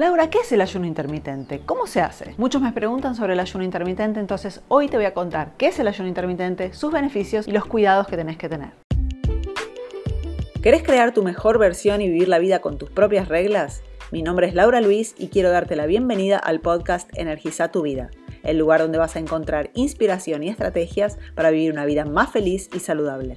Laura, ¿qué es el ayuno intermitente? ¿Cómo se hace? Muchos me preguntan sobre el ayuno intermitente, entonces hoy te voy a contar qué es el ayuno intermitente, sus beneficios y los cuidados que tenés que tener. ¿Querés crear tu mejor versión y vivir la vida con tus propias reglas? Mi nombre es Laura Luis y quiero darte la bienvenida al podcast Energiza tu vida, el lugar donde vas a encontrar inspiración y estrategias para vivir una vida más feliz y saludable.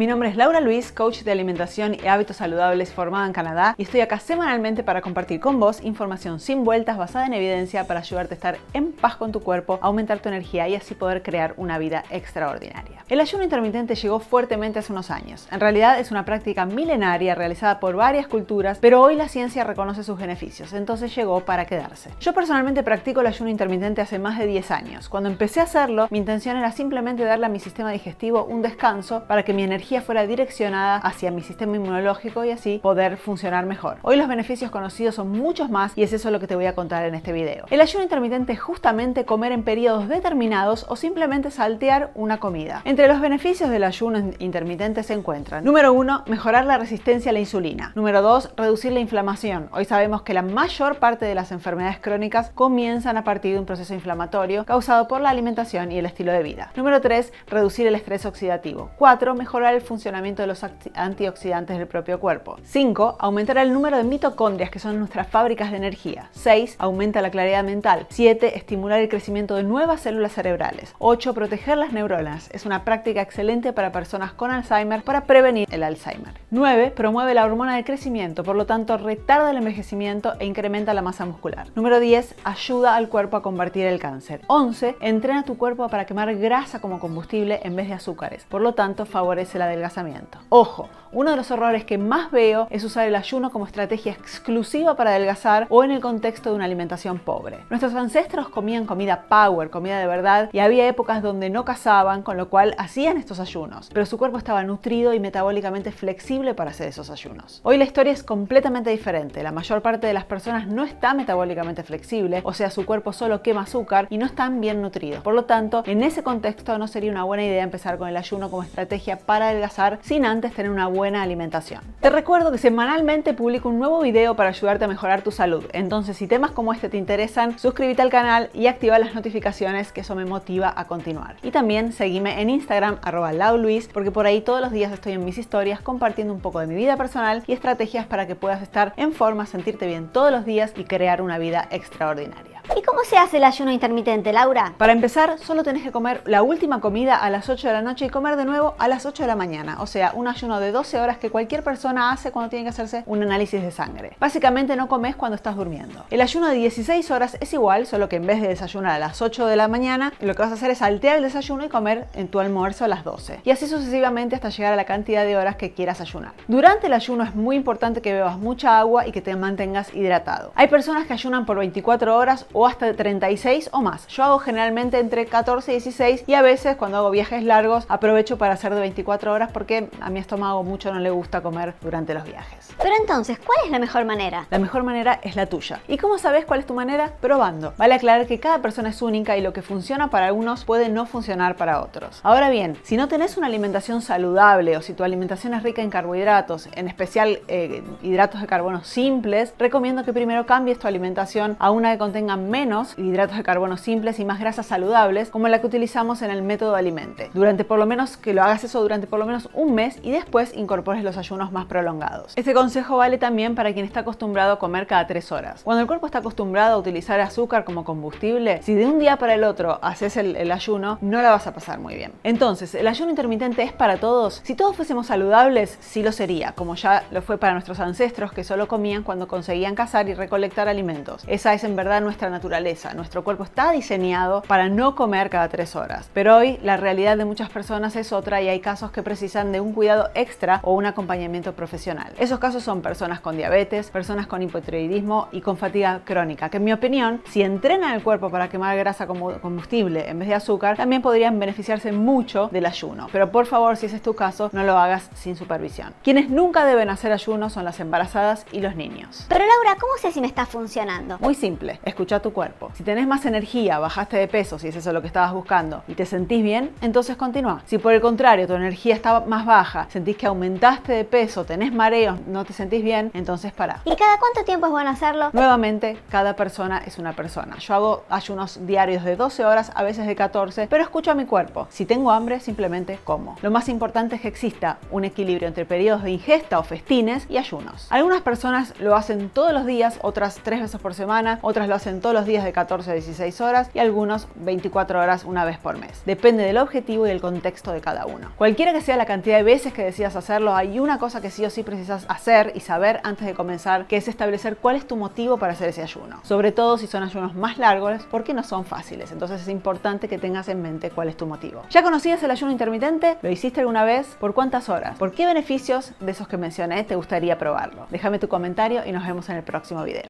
Mi nombre es Laura Luis, coach de alimentación y hábitos saludables formada en Canadá y estoy acá semanalmente para compartir con vos información sin vueltas basada en evidencia para ayudarte a estar en paz con tu cuerpo, aumentar tu energía y así poder crear una vida extraordinaria. El ayuno intermitente llegó fuertemente hace unos años. En realidad es una práctica milenaria realizada por varias culturas, pero hoy la ciencia reconoce sus beneficios, entonces llegó para quedarse. Yo personalmente practico el ayuno intermitente hace más de 10 años. Cuando empecé a hacerlo, mi intención era simplemente darle a mi sistema digestivo un descanso para que mi energía fuera direccionada hacia mi sistema inmunológico y así poder funcionar mejor. Hoy los beneficios conocidos son muchos más y es eso lo que te voy a contar en este video. El ayuno intermitente es justamente comer en periodos determinados o simplemente saltear una comida. Entre los beneficios del ayuno intermitente se encuentran Número 1. Mejorar la resistencia a la insulina. Número 2. Reducir la inflamación. Hoy sabemos que la mayor parte de las enfermedades crónicas comienzan a partir de un proceso inflamatorio causado por la alimentación y el estilo de vida. Número 3. Reducir el estrés oxidativo. 4. Mejorar el funcionamiento de los antioxidantes del propio cuerpo. 5. Aumentar el número de mitocondrias, que son nuestras fábricas de energía. 6. Aumenta la claridad mental. 7. Estimular el crecimiento de nuevas células cerebrales. 8. Proteger las neuronas. Es una práctica excelente para personas con Alzheimer para prevenir el Alzheimer. 9. Promueve la hormona de crecimiento, por lo tanto retarda el envejecimiento e incrementa la masa muscular. Número 10. Ayuda al cuerpo a combatir el cáncer. 11. Entrena tu cuerpo para quemar grasa como combustible en vez de azúcares. Por lo tanto, favorece la adelgazamiento. Ojo, uno de los errores que más veo es usar el ayuno como estrategia exclusiva para adelgazar o en el contexto de una alimentación pobre. Nuestros ancestros comían comida power, comida de verdad, y había épocas donde no cazaban, con lo cual hacían estos ayunos, pero su cuerpo estaba nutrido y metabólicamente flexible para hacer esos ayunos. Hoy la historia es completamente diferente. La mayor parte de las personas no está metabólicamente flexible, o sea, su cuerpo solo quema azúcar y no están bien nutridos. Por lo tanto, en ese contexto no sería una buena idea empezar con el ayuno como estrategia para adelgazar sin antes tener una buena alimentación. Te recuerdo que semanalmente publico un nuevo video para ayudarte a mejorar tu salud. Entonces, si temas como este te interesan, suscríbete al canal y activa las notificaciones, que eso me motiva a continuar. Y también seguime en Instagram, arroba lauluis, porque por ahí todos los días estoy en mis historias compartiendo un poco de mi vida personal y estrategias para que puedas estar en forma, sentirte bien todos los días y crear una vida extraordinaria. ¿Y cómo se hace el ayuno intermitente, Laura? Para empezar, solo tenés que comer la última comida a las 8 de la noche y comer de nuevo a las 8 de la mañana. O sea, un ayuno de 12 horas que cualquier persona hace cuando tiene que hacerse un análisis de sangre. Básicamente no comes cuando estás durmiendo. El ayuno de 16 horas es igual, solo que en vez de desayunar a las 8 de la mañana, lo que vas a hacer es saltear el desayuno y comer en tu almuerzo a las 12. Y así sucesivamente hasta llegar a la cantidad de horas que quieras ayunar. Durante el ayuno es muy importante que bebas mucha agua y que te mantengas hidratado. Hay personas que ayunan por 24 horas o hasta 36 o más. Yo hago generalmente entre 14 y 16 y a veces cuando hago viajes largos aprovecho para hacer de 24 horas porque a mi estómago mucho no le gusta comer durante los viajes. Pero entonces, ¿cuál es la mejor manera? La mejor manera es la tuya. ¿Y cómo sabes cuál es tu manera? Probando. Vale aclarar que cada persona es única y lo que funciona para algunos puede no funcionar para otros. Ahora bien, si no tenés una alimentación saludable o si tu alimentación es rica en carbohidratos, en especial eh, hidratos de carbono simples, recomiendo que primero cambies tu alimentación a una que contenga menos hidratos de carbono simples y más grasas saludables, como la que utilizamos en el método Alimente. Durante por lo menos que lo hagas eso durante por lo menos un mes y después incorpores los ayunos más prolongados. Este consejo vale también para quien está acostumbrado a comer cada tres horas. Cuando el cuerpo está acostumbrado a utilizar azúcar como combustible, si de un día para el otro haces el ayuno, no la vas a pasar muy bien. Entonces, ¿el ayuno intermitente es para todos? Si todos fuésemos saludables, sí lo sería, como ya lo fue para nuestros ancestros que solo comían cuando conseguían cazar y recolectar alimentos. Esa es en verdad nuestra naturaleza nuestro cuerpo está diseñado para no comer cada tres horas. Pero hoy la realidad de muchas personas es otra y hay casos que precisan de un cuidado extra o un acompañamiento profesional. Esos casos son personas con diabetes, personas con hipotiroidismo y con fatiga crónica, que en mi opinión, si entrenan el cuerpo para quemar grasa como combustible en vez de azúcar, también podrían beneficiarse mucho del ayuno. Pero por favor, si ese es tu caso, no lo hagas sin supervisión. Quienes nunca deben hacer ayuno son las embarazadas y los niños. Pero Laura, ¿cómo sé si me está funcionando? Muy simple, escucha a tu cuerpo. Si tenés más energía, bajaste de peso, si es eso lo que estabas buscando, y te sentís bien, entonces continúa. Si por el contrario tu energía está más baja, sentís que aumentaste de peso, tenés mareos, no te sentís bien, entonces para. ¿Y cada cuánto tiempo es bueno hacerlo? Nuevamente, cada persona es una persona. Yo hago ayunos diarios de 12 horas, a veces de 14, pero escucho a mi cuerpo. Si tengo hambre, simplemente como. Lo más importante es que exista un equilibrio entre periodos de ingesta o festines y ayunos. Algunas personas lo hacen todos los días, otras tres veces por semana, otras lo hacen los días de 14 a 16 horas y algunos 24 horas una vez por mes. Depende del objetivo y el contexto de cada uno. Cualquiera que sea la cantidad de veces que decidas hacerlo, hay una cosa que sí o sí precisas hacer y saber antes de comenzar, que es establecer cuál es tu motivo para hacer ese ayuno. Sobre todo si son ayunos más largos, porque no son fáciles. Entonces es importante que tengas en mente cuál es tu motivo. ¿Ya conocías el ayuno intermitente? ¿Lo hiciste alguna vez? ¿Por cuántas horas? ¿Por qué beneficios de esos que mencioné te gustaría probarlo? Déjame tu comentario y nos vemos en el próximo video.